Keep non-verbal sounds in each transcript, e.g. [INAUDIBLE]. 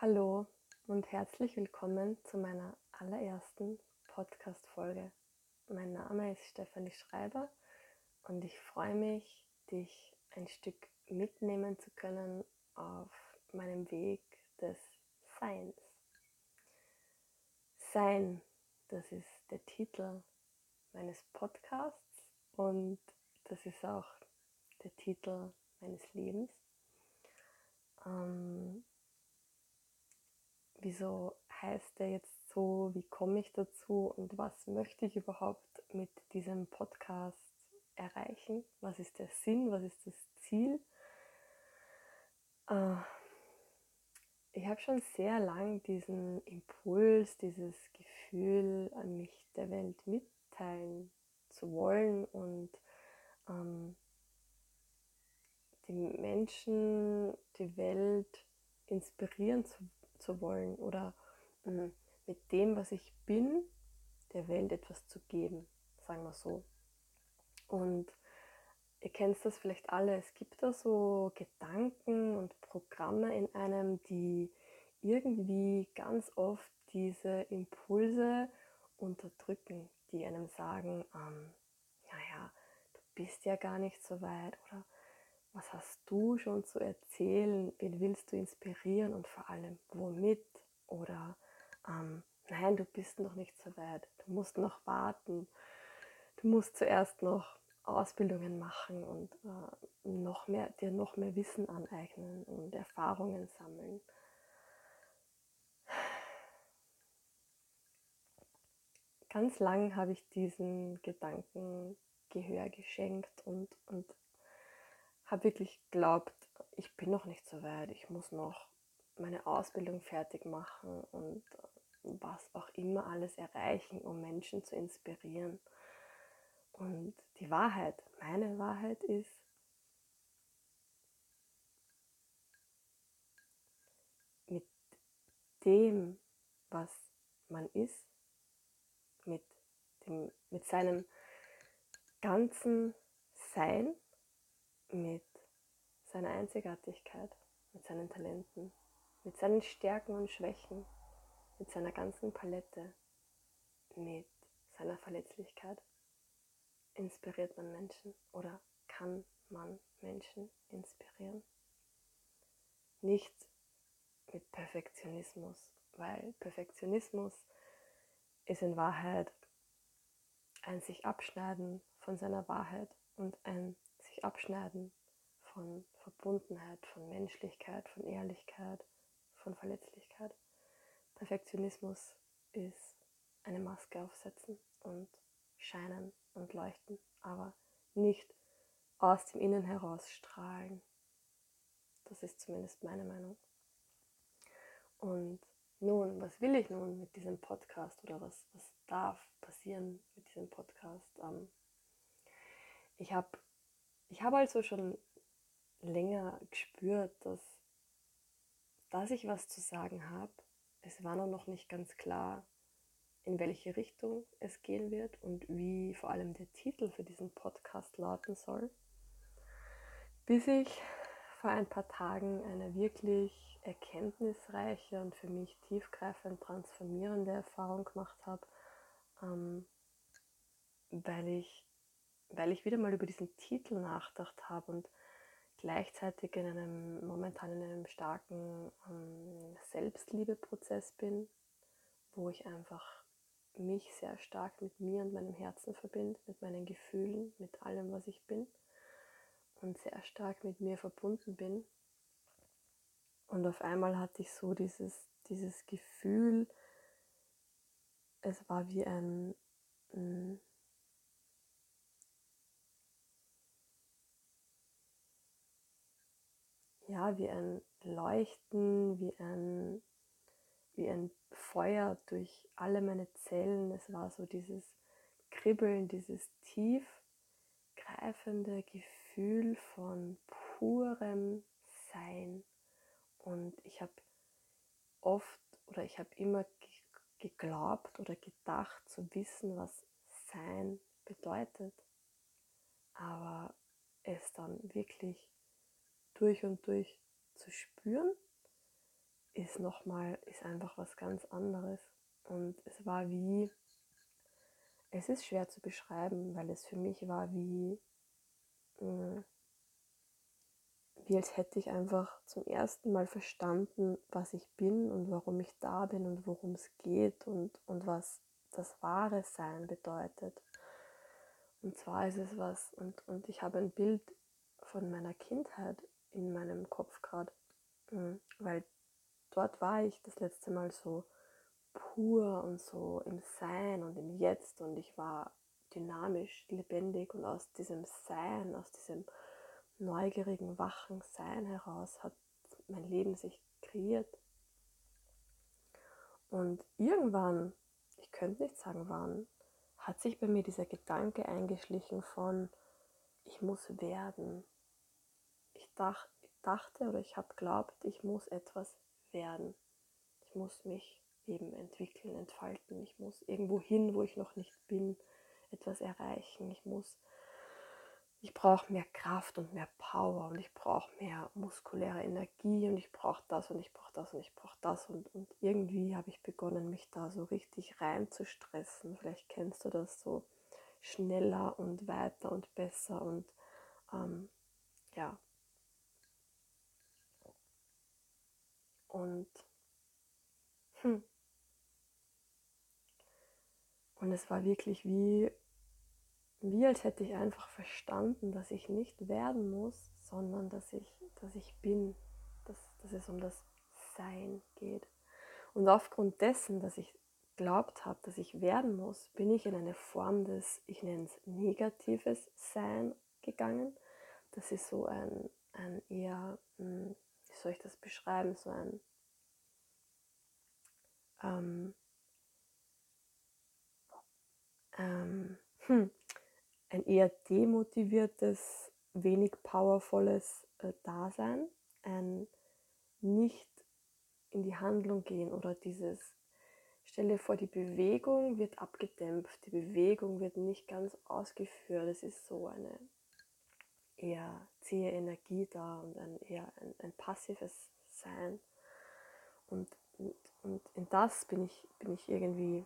Hallo und herzlich willkommen zu meiner allerersten Podcast-Folge. Mein Name ist Stefanie Schreiber und ich freue mich, dich ein Stück mitnehmen zu können auf meinem Weg des Seins. Sein, das ist der Titel meines Podcasts und das ist auch der Titel meines Lebens. Ähm, wieso heißt der jetzt so, wie komme ich dazu und was möchte ich überhaupt mit diesem Podcast erreichen? Was ist der Sinn? Was ist das Ziel? Äh, ich habe schon sehr lang diesen Impuls, dieses Gefühl, an mich der Welt mitteilen zu wollen und ähm, die Menschen, die Welt inspirieren zu zu wollen oder mh, mit dem, was ich bin, der Welt etwas zu geben, sagen wir so. Und ihr kennt das vielleicht alle, es gibt da so Gedanken und Programme in einem, die irgendwie ganz oft diese Impulse unterdrücken, die einem sagen, ähm, naja, du bist ja gar nicht so weit oder was hast du schon zu erzählen? Wen willst du inspirieren und vor allem womit? Oder ähm, nein, du bist noch nicht so weit. Du musst noch warten. Du musst zuerst noch Ausbildungen machen und äh, noch mehr, dir noch mehr Wissen aneignen und Erfahrungen sammeln. Ganz lang habe ich diesen Gedanken Gehör geschenkt und, und habe wirklich geglaubt, ich bin noch nicht so weit, ich muss noch meine Ausbildung fertig machen und was auch immer alles erreichen, um Menschen zu inspirieren. Und die Wahrheit, meine Wahrheit ist, mit dem, was man ist, mit, dem, mit seinem ganzen Sein, mit seiner Einzigartigkeit, mit seinen Talenten, mit seinen Stärken und Schwächen, mit seiner ganzen Palette, mit seiner Verletzlichkeit inspiriert man Menschen oder kann man Menschen inspirieren. Nicht mit Perfektionismus, weil Perfektionismus ist in Wahrheit ein sich abschneiden von seiner Wahrheit und ein sich abschneiden von Verbundenheit, von Menschlichkeit, von Ehrlichkeit, von Verletzlichkeit. Perfektionismus ist eine Maske aufsetzen und scheinen und leuchten, aber nicht aus dem Innen heraus strahlen. Das ist zumindest meine Meinung. Und nun, was will ich nun mit diesem Podcast oder was, was darf passieren mit diesem Podcast? Ähm, ich habe ich hab also schon länger gespürt, dass, dass ich was zu sagen habe. Es war noch nicht ganz klar, in welche Richtung es gehen wird und wie vor allem der Titel für diesen Podcast lauten soll. Bis ich vor ein paar Tagen eine wirklich erkenntnisreiche und für mich tiefgreifend transformierende Erfahrung gemacht habe, ähm, weil, ich, weil ich wieder mal über diesen Titel nachgedacht habe und gleichzeitig in einem momentan in einem starken ähm, Selbstliebeprozess bin, wo ich einfach mich sehr stark mit mir und meinem Herzen verbinde, mit meinen Gefühlen, mit allem, was ich bin und sehr stark mit mir verbunden bin. Und auf einmal hatte ich so dieses, dieses Gefühl, es war wie ein, ein ja, wie ein Leuchten, wie ein, wie ein Feuer durch alle meine Zellen. Es war so dieses Kribbeln, dieses tiefgreifende Gefühl von purem Sein. Und ich habe oft oder ich habe immer geglaubt oder gedacht zu wissen, was Sein bedeutet. Aber es dann wirklich durch und durch zu spüren, ist nochmal, ist einfach was ganz anderes. Und es war wie, es ist schwer zu beschreiben, weil es für mich war wie, mm, wie als hätte ich einfach zum ersten Mal verstanden, was ich bin und warum ich da bin und worum es geht und, und was das wahre Sein bedeutet. Und zwar ist es was, und, und ich habe ein Bild von meiner Kindheit in meinem Kopf gerade, mm, weil dort war ich das letzte Mal so pur und so im Sein und im Jetzt und ich war dynamisch, lebendig und aus diesem Sein, aus diesem neugierigen, wachen Sein heraus hat mein Leben sich kreiert. Und irgendwann, ich könnte nicht sagen wann, hat sich bei mir dieser Gedanke eingeschlichen von, ich muss werden. Dach, dachte oder ich habe glaubt, ich muss etwas werden. Ich muss mich eben entwickeln, entfalten. Ich muss irgendwo hin, wo ich noch nicht bin, etwas erreichen. Ich muss, ich brauche mehr Kraft und mehr Power und ich brauche mehr muskuläre Energie und ich brauche das und ich brauche das und ich brauche das und, und irgendwie habe ich begonnen, mich da so richtig rein zu stressen. Vielleicht kennst du das so schneller und weiter und besser und ähm, ja, Und, hm. und es war wirklich wie, wie als hätte ich einfach verstanden, dass ich nicht werden muss, sondern dass ich, dass ich bin, dass, dass es um das Sein geht. Und aufgrund dessen, dass ich glaubt habe, dass ich werden muss, bin ich in eine Form des, ich nenne es negatives Sein gegangen. Das ist so ein, ein eher, hm, soll ich das beschreiben, so ein ähm, ähm, hm, ein eher demotiviertes, wenig powervolles äh, Dasein, ein nicht in die Handlung gehen oder dieses, stelle vor, die Bewegung wird abgedämpft, die Bewegung wird nicht ganz ausgeführt, es ist so eine eher zähe Energie da und ein eher ein, ein passives Sein. Und und, und in das bin ich, bin ich irgendwie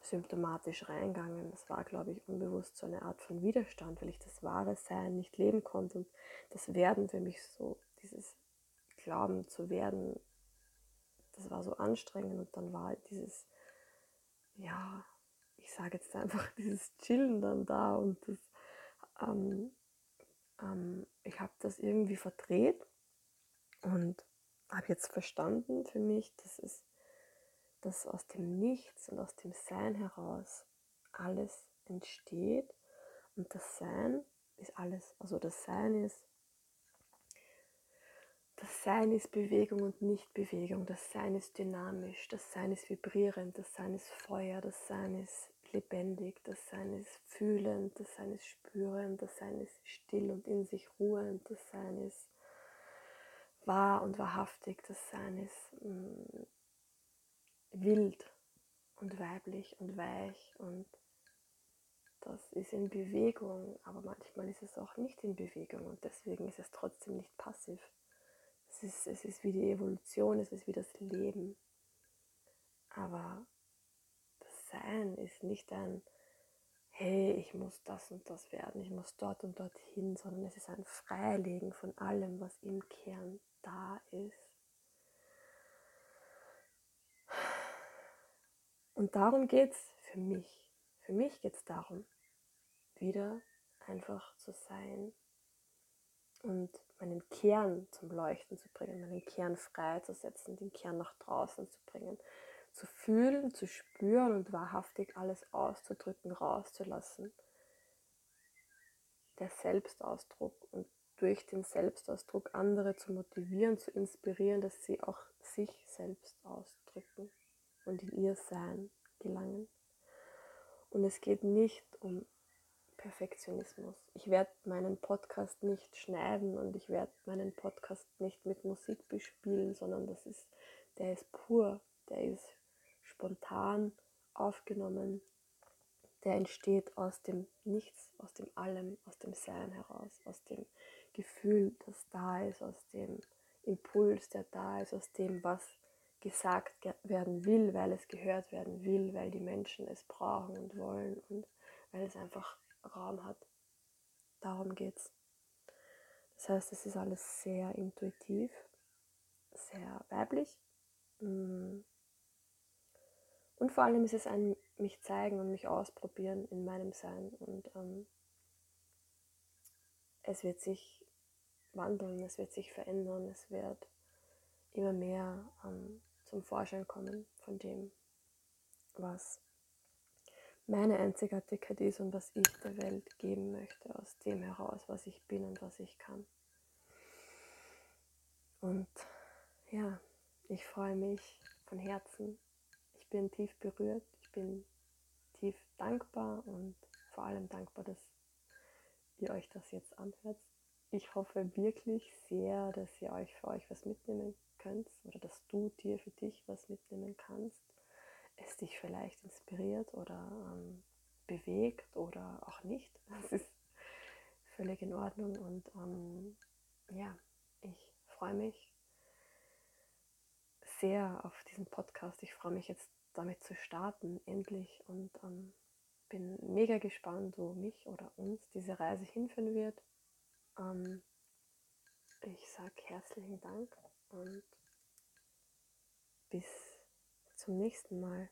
symptomatisch reingegangen. Das war, glaube ich, unbewusst so eine Art von Widerstand, weil ich das wahre Sein nicht leben konnte. Und das Werden für mich so, dieses Glauben zu werden, das war so anstrengend. Und dann war dieses, ja, ich sage jetzt einfach, [LAUGHS] dieses Chillen dann da. Und das, ähm, ähm, ich habe das irgendwie verdreht und habe jetzt verstanden für mich, dass es dass aus dem Nichts und aus dem Sein heraus alles entsteht und das Sein ist alles, also das Sein ist das Sein ist Bewegung und nicht Bewegung, das Sein ist dynamisch, das Sein ist vibrierend, das Sein ist Feuer, das Sein ist lebendig, das Sein ist fühlend, das Sein ist spürend, das Sein ist still und in sich ruhend, das Sein ist wahr und wahrhaftig, das Sein ist mh, mm, wild und weiblich und weich und das ist in Bewegung, aber manchmal ist es auch nicht in Bewegung und deswegen ist es trotzdem nicht passiv. Es ist, es ist wie die Evolution, es ist wie das Leben. Aber Sein ist nicht ein, hey, ich muss das und das werden, ich muss dort und dorthin, sondern es ist ein Freilegen von allem, was im Kern da ist. Und darum geht es für mich. Für mich geht es darum, wieder einfach zu sein und meinen Kern zum Leuchten zu bringen, meinen Kern freizusetzen, den Kern nach draußen zu bringen, zu fühlen, zu spüren und wahrhaftig alles auszudrücken, rauszulassen. Der Selbstausdruck und durch den Selbstausdruck andere zu motivieren, zu inspirieren, dass sie auch sich selbst ausdrücken und in ihr Sein gelangen. Und es geht nicht um Perfektionismus. Ich werde meinen Podcast nicht schneiden und ich werde meinen Podcast nicht mit Musik bespielen, sondern das ist, der ist pur, der ist spontan aufgenommen, der entsteht aus dem Nichts, aus dem Allem, aus dem Sein heraus, aus dem Gefühl, das da ist, aus dem Impuls, der da ist, aus dem, was gesagt werden will, weil es gehört werden will, weil die Menschen es brauchen und wollen und weil es einfach Raum hat. Darum geht's. Das heißt, es ist alles sehr intuitiv, sehr weiblich. Und vor allem ist es ein mich zeigen und mich ausprobieren in meinem Sein. Und ähm, es wird sich wandeln, es wird sich verändern, es wird immer mehr ähm, zum Vorschein kommen von dem, was meine Einzigartigkeit ist und was ich der Welt geben möchte, aus dem heraus, was ich bin und was ich kann. Und ja, ich freue mich von Herzen. Ich bin tief berührt, ich bin tief dankbar und vor allem dankbar, dass ihr euch das jetzt anhört. Ich hoffe wirklich sehr, dass ihr euch für euch was mitnehmen könnt oder dass du dir für dich was mitnehmen kannst, es dich vielleicht inspiriert oder ähm, bewegt oder auch nicht. [LAUGHS] Das ist völlig in Ordnung und ähm, ja, ich freue mich sehr auf diesen Podcast. Ich freue mich jetzt damit zu starten, endlich und ähm, bin mega gespannt, wo mich oder uns diese Reise hinführen wird. Ähm, ich sage herzlichen Dank und bis zum nächsten Mal.